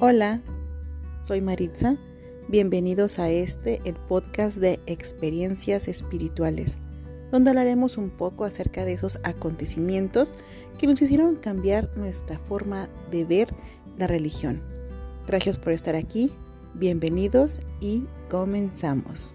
Hola, soy Maritza. Bienvenidos a este, el podcast de experiencias espirituales, donde hablaremos un poco acerca de esos acontecimientos que nos hicieron cambiar nuestra forma de ver la religión. Gracias por estar aquí, bienvenidos y comenzamos.